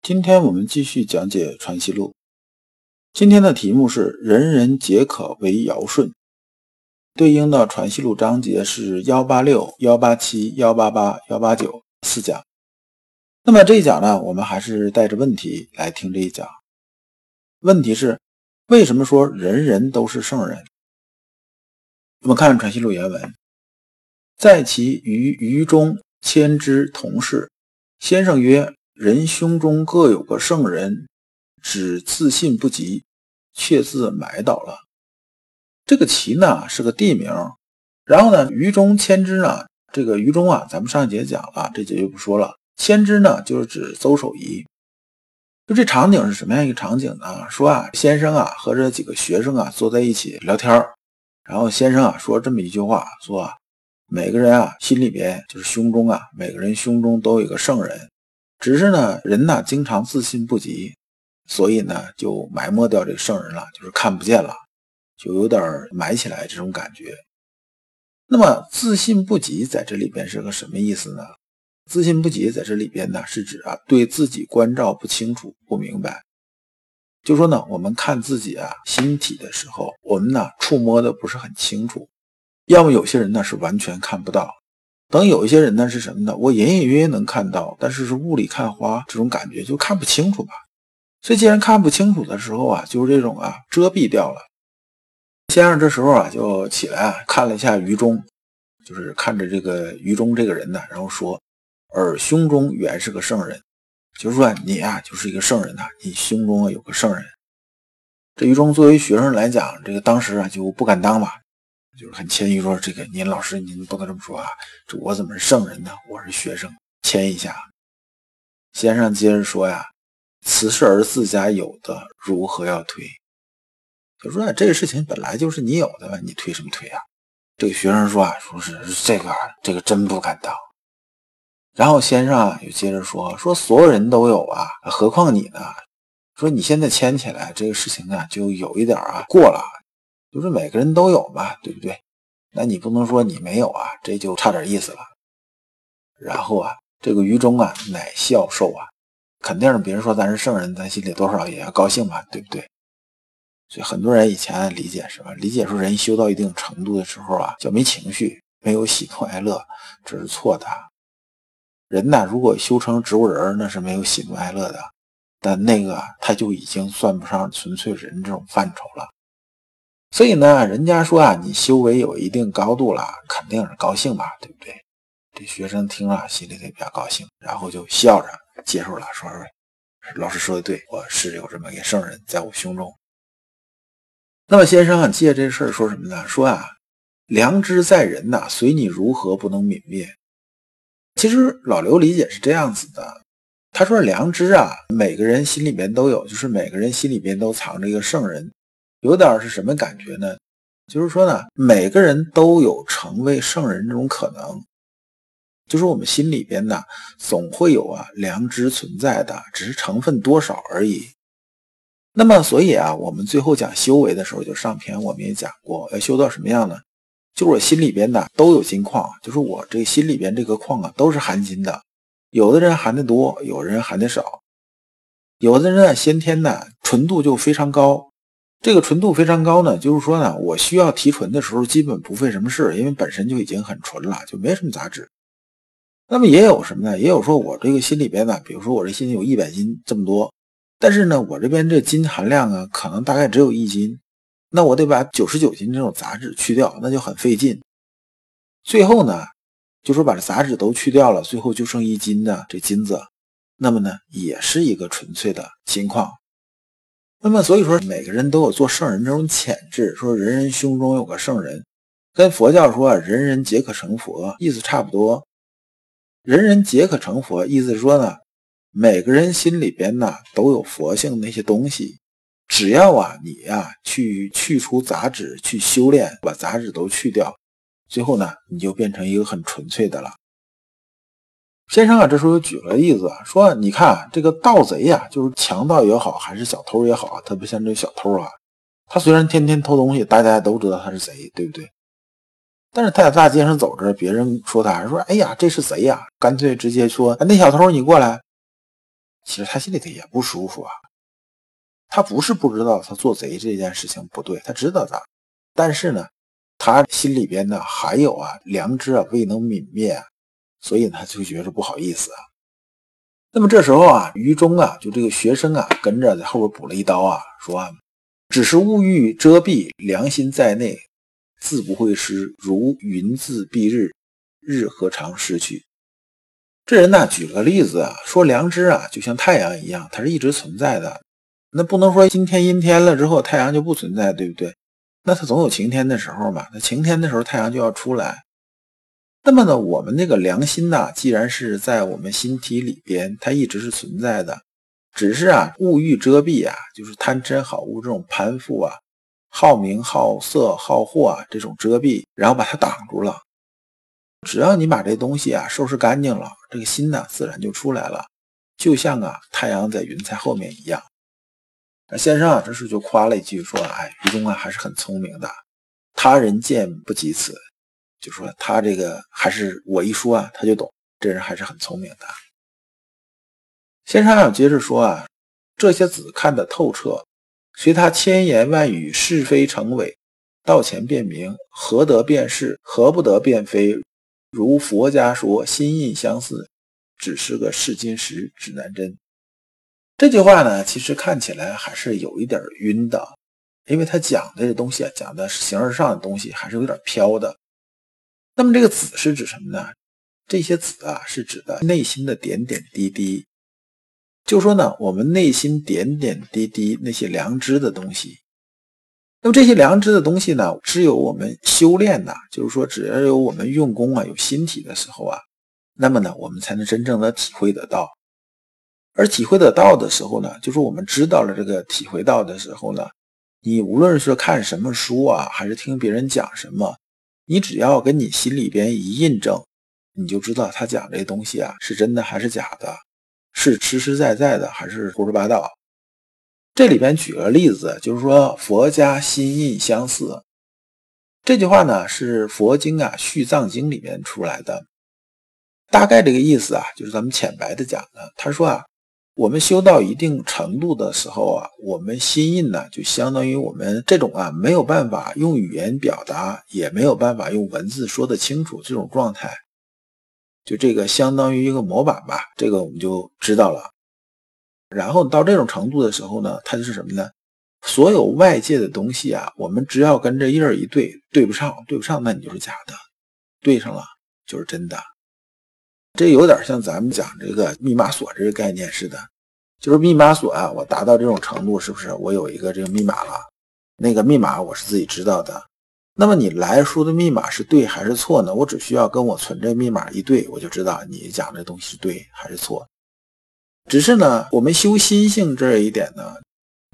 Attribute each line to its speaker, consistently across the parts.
Speaker 1: 今天我们继续讲解《传习录》。今天的题目是“人人皆可为尧舜”，对应的《传习录》章节是幺八六、幺八七、幺八八、幺八九四讲。那么这一讲呢，我们还是带着问题来听这一讲。问题是，为什么说人人都是圣人？我们看《传习录》原文：“在其于愚中谦之同事，先生曰：‘人胸中各有个圣人，只自信不及。’”却自埋倒了。这个齐呢是个地名，然后呢于中千之呢，这个于中啊，咱们上一节讲了，这节就不说了。千之呢就是指邹守仪。就这场景是什么样一个场景呢？说啊，先生啊和这几个学生啊坐在一起聊天然后先生啊说这么一句话，说啊，每个人啊心里边就是胸中啊，每个人胸中都有一个圣人，只是呢人呢经常自信不及。所以呢，就埋没掉这个圣人了，就是看不见了，就有点埋起来这种感觉。那么自信不及在这里边是个什么意思呢？自信不及在这里边呢，是指啊对自己关照不清楚、不明白。就说呢，我们看自己啊心体的时候，我们呢触摸的不是很清楚，要么有些人呢是完全看不到，等有一些人呢是什么呢？我隐隐约约能看到，但是是雾里看花这种感觉，就看不清楚吧。所以，既然看不清楚的时候啊，就是这种啊遮蔽掉了。先生这时候啊就起来啊看了一下于中，就是看着这个于中这个人呢，然后说：“尔胸中原是个圣人，就是说你啊就是一个圣人呐，你胸中啊有个圣人。”这于中作为学生来讲，这个当时啊就不敢当嘛，就是很谦虚说：“这个您老师您不能这么说啊，这我怎么是圣人呢？我是学生，谦一下。”先生接着说呀。此事儿自家有的，如何要推？就说啊这个事情本来就是你有的，你推什么推啊？这个学生说啊，说是这个这个真不敢当。然后先生啊又接着说，说所有人都有啊，何况你呢？说你现在牵起来这个事情呢，就有一点啊过了，就是每个人都有嘛，对不对？那你不能说你没有啊，这就差点意思了。然后啊，这个于中啊乃孝寿啊。肯定是别人说咱是圣人，咱心里多少也要高兴嘛，对不对？所以很多人以前理解是吧？理解说人修到一定程度的时候啊，叫没情绪，没有喜怒哀乐，这是错的。人呢，如果修成植物人，那是没有喜怒哀乐的，但那个他就已经算不上纯粹人这种范畴了。所以呢，人家说啊，你修为有一定高度了，肯定是高兴嘛，对不对？这学生听了心里也比较高兴，然后就笑着。接受了，说老师说的对，我是有这么一个圣人在我胸中。那么先生啊，借这事儿说什么呢？说啊，良知在人呐，随你如何不能泯灭。其实老刘理解是这样子的，他说良知啊，每个人心里边都有，就是每个人心里边都藏着一个圣人，有点是什么感觉呢？就是说呢，每个人都有成为圣人这种可能。就是我们心里边呢，总会有啊良知存在的，只是成分多少而已。那么，所以啊，我们最后讲修为的时候，就上篇我们也讲过，要修到什么样呢？就是我心里边呢都有金矿，就是我这心里边这个矿啊都是含金的。有的人含的多，有的人含的少。有的人啊先天呢纯度就非常高，这个纯度非常高呢，就是说呢，我需要提纯的时候基本不费什么事，因为本身就已经很纯了，就没什么杂质。那么也有什么呢？也有说我这个心里边呢，比如说我这心里有一百斤这么多，但是呢，我这边这金含量啊，可能大概只有一斤，那我得把九十九斤这种杂质去掉，那就很费劲。最后呢，就说把这杂质都去掉了，最后就剩一斤的这金子，那么呢，也是一个纯粹的金矿。那么所以说，每个人都有做圣人这种潜质，说人人胸中有个圣人，跟佛教说人人皆可成佛意思差不多。人人皆可成佛，意思是说呢，每个人心里边呢都有佛性那些东西，只要啊你呀去去除杂质，去修炼，把杂质都去掉，最后呢你就变成一个很纯粹的了。先生啊，这时候又举了个例子，说你看这个盗贼呀，就是强盗也好，还是小偷也好啊，特别像这小偷啊，他虽然天天偷东西，大家都知道他是贼，对不对？但是他在大街上走着，别人说他，说哎呀，这是贼呀，干脆直接说，那小偷你过来。其实他心里头也不舒服啊。他不是不知道他做贼这件事情不对，他知道的，但是呢，他心里边呢还有啊良知啊未能泯灭，所以呢就觉得不好意思啊。那么这时候啊，于中啊就这个学生啊跟着在后边补了一刀啊，说只是物欲遮蔽，良心在内。自不会失，如云自蔽日，日何尝失去？这人呢，举了个例子啊，说良知啊，就像太阳一样，它是一直存在的。那不能说今天阴天了之后，太阳就不存在，对不对？那它总有晴天的时候嘛。那晴天的时候，太阳就要出来。那么呢，我们那个良心呢，既然是在我们心体里边，它一直是存在的，只是啊，物欲遮蔽啊，就是贪嗔好恶这种攀附啊。好名、好色、好货啊，这种遮蔽，然后把它挡住了。只要你把这东西啊收拾干净了，这个心呢自然就出来了，就像啊太阳在云彩后面一样。那先生啊这时就夸了一句说：“哎，愚公啊还是很聪明的，他人见不及此，就说他这个还是我一说啊他就懂，这人还是很聪明的。”先生啊接着说啊，这些子看得透彻。随他千言万语，是非成伪，道前辨明，何得辨是，何不得辨非？如佛家说，心印相似，只是个试金石，指南针。这句话呢，其实看起来还是有一点晕的，因为他讲的这东西啊，讲的形而上的东西，还是有点飘的。那么这个子是指什么呢？这些子啊，是指的内心的点点滴滴。就说呢，我们内心点点滴滴那些良知的东西，那么这些良知的东西呢，只有我们修炼呐，就是说，只要有我们用功啊，有心体的时候啊，那么呢，我们才能真正的体会得到。而体会得到的时候呢，就是我们知道了这个体会到的时候呢，你无论是看什么书啊，还是听别人讲什么，你只要跟你心里边一印证，你就知道他讲这东西啊，是真的还是假的。是实实在在的还是胡说八道？这里边举个例子，就是说佛家心印相似这句话呢，是佛经啊《续藏经》里面出来的。大概这个意思啊，就是咱们浅白的讲的。他说啊，我们修到一定程度的时候啊，我们心印呢，就相当于我们这种啊没有办法用语言表达，也没有办法用文字说得清楚这种状态。就这个相当于一个模板吧，这个我们就知道了。然后到这种程度的时候呢，它就是什么呢？所有外界的东西啊，我们只要跟这印儿一对，对不上，对不上，那你就是假的；对上了就是真的。这有点像咱们讲这个密码锁这个概念似的，就是密码锁啊，我达到这种程度，是不是我有一个这个密码了？那个密码我是自己知道的。那么你来输的密码是对还是错呢？我只需要跟我存这密码一对，我就知道你讲这东西是对还是错。只是呢，我们修心性这一点呢，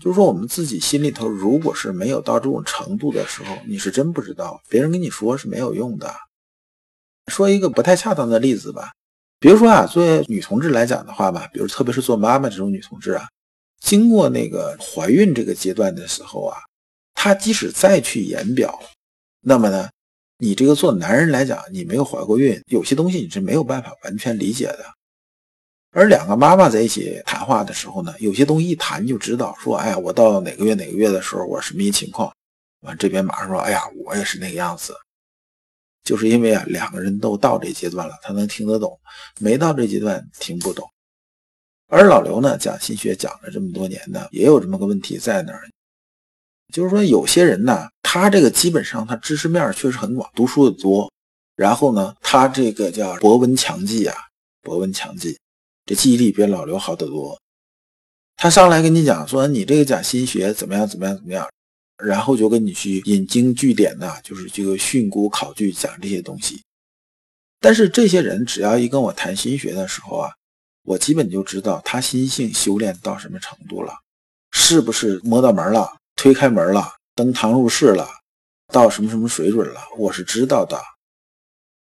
Speaker 1: 就是说我们自己心里头如果是没有到这种程度的时候，你是真不知道，别人跟你说是没有用的。说一个不太恰当的例子吧，比如说啊，作为女同志来讲的话吧，比如特别是做妈妈这种女同志啊，经过那个怀孕这个阶段的时候啊，她即使再去言表。那么呢，你这个做男人来讲，你没有怀过孕，有些东西你是没有办法完全理解的。而两个妈妈在一起谈话的时候呢，有些东西一谈就知道，说，哎呀，我到哪个月哪个月的时候，我什么一情况，完这边马上说，哎呀，我也是那个样子。就是因为啊，两个人都到这阶段了，他能听得懂；没到这阶段听不懂。而老刘呢，讲心学讲了这么多年呢，也有这么个问题在那儿。就是说，有些人呢，他这个基本上他知识面确实很广，读书的多，然后呢，他这个叫博闻强记啊，博闻强记，这记忆力比老刘好得多。他上来跟你讲说，你这个讲心学怎么样怎么样怎么样，然后就跟你去引经据典呐，就是这个训诂考据讲这些东西。但是这些人只要一跟我谈心学的时候啊，我基本就知道他心性修炼到什么程度了，是不是摸到门了，推开门了，登堂入室了，到什么什么水准了，我是知道的。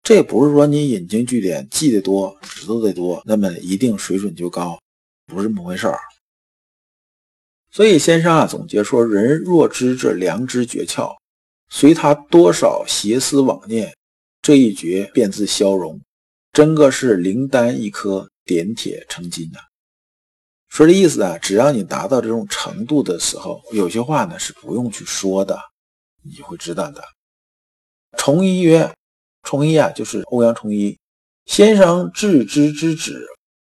Speaker 1: 这不是说你引经据典记得多，知道的多，那么一定水准就高，不是这么回事儿。所以先生啊总结说：“人若知这良知诀窍，随他多少邪思妄念，这一诀便自消融，真个是灵丹一颗，点铁成金呐。”说这意思啊，只要你达到这种程度的时候，有些话呢是不用去说的，你就会知道的。崇一曰：“崇一啊，就是欧阳崇一先生致知之旨，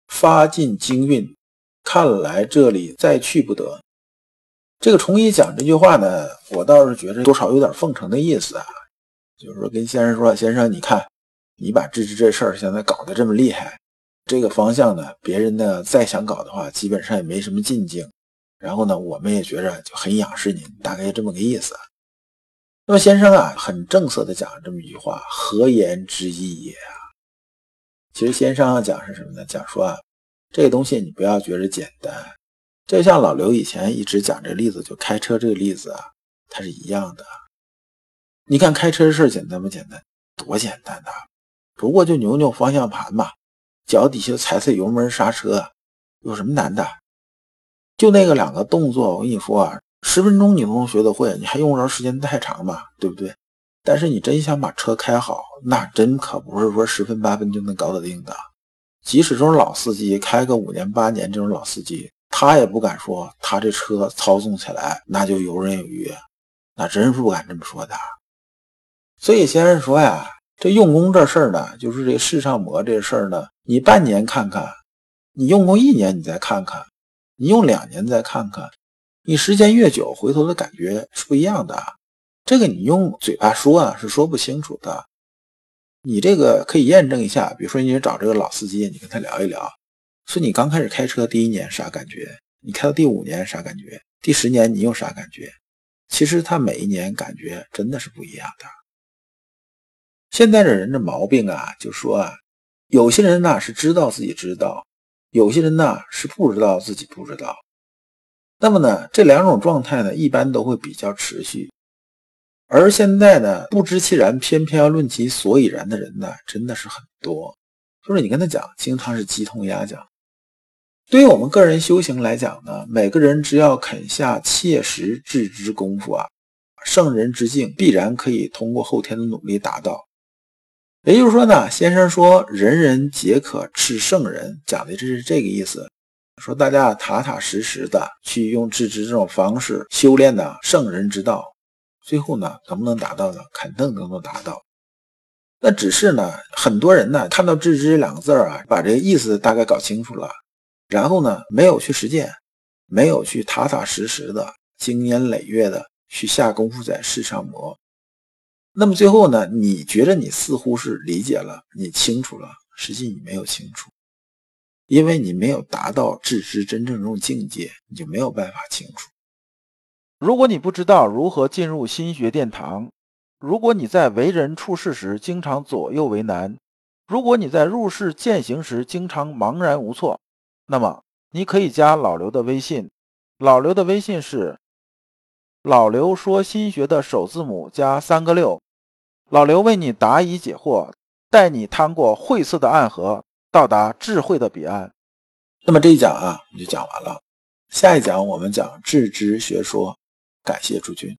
Speaker 1: 发尽精韵，看来这里再去不得。”这个崇一讲这句话呢，我倒是觉得多少有点奉承的意思啊，就是说跟先生说，先生你看，你把治治这事儿现在搞得这么厉害，这个方向呢，别人呢再想搞的话，基本上也没什么进境。然后呢，我们也觉着就很仰视您，大概就这么个意思。那么先生啊，很正色的讲了这么一句话，何言之意也啊？其实先生讲是什么呢？讲说啊，这个东西你不要觉着简单。就像老刘以前一直讲这例子，就开车这个例子啊，它是一样的。你看开车的事简单不简单？多简单呐！不过就扭扭方向盘嘛，脚底下踩踩油门刹车，有什么难的？就那个两个动作，我跟你说啊，十分钟你都能学得会，你还用不着时间太长嘛，对不对？但是你真想把车开好，那真可不是说十分八分就能搞得定的。即使这种老司机开个五年八年，这种老司机。他也不敢说，他这车操纵起来那就游刃有余，那真是不敢这么说的。所以先生说呀，这用功这事儿呢，就是这世上魔这事儿呢，你半年看看，你用功一年你再看看，你用两年再看看，你时间越久，回头的感觉是不一样的。这个你用嘴巴说啊是说不清楚的，你这个可以验证一下，比如说你找这个老司机，你跟他聊一聊。说你刚开始开车第一年啥感觉？你开到第五年啥感觉？第十年你有啥感觉？其实他每一年感觉真的是不一样的。现在的人的毛病啊，就说啊，有些人呢是知道自己知道，有些人呢是不知道自己不知道。那么呢，这两种状态呢，一般都会比较持续。而现在呢，不知其然，偏偏要论其所以然的人呢，真的是很多。就是你跟他讲，经常是鸡同鸭讲。对于我们个人修行来讲呢，每个人只要肯下切实致知功夫啊，圣人之境必然可以通过后天的努力达到。也就是说呢，先生说人人皆可是圣人，讲的就是这个意思。说大家踏踏实实的去用致知这种方式修炼的圣人之道，最后呢，能不能达到呢？肯定能够达到。那只是呢，很多人呢看到致知两个字啊，把这个意思大概搞清楚了。然后呢，没有去实践，没有去踏踏实实的、经年累月的去下功夫在世上磨。那么最后呢，你觉得你似乎是理解了，你清楚了，实际你没有清楚，因为你没有达到致知真正这种境界，你就没有办法清楚。如果你不知道如何进入心学殿堂，如果你在为人处事时经常左右为难，如果你在入世践行时经常茫然无措。那么你可以加老刘的微信，老刘的微信是老刘说心学的首字母加三个六，老刘为你答疑解惑，带你趟过晦涩的暗河，到达智慧的彼岸。那么这一讲啊，就讲完了。下一讲我们讲致知学说。感谢诸君。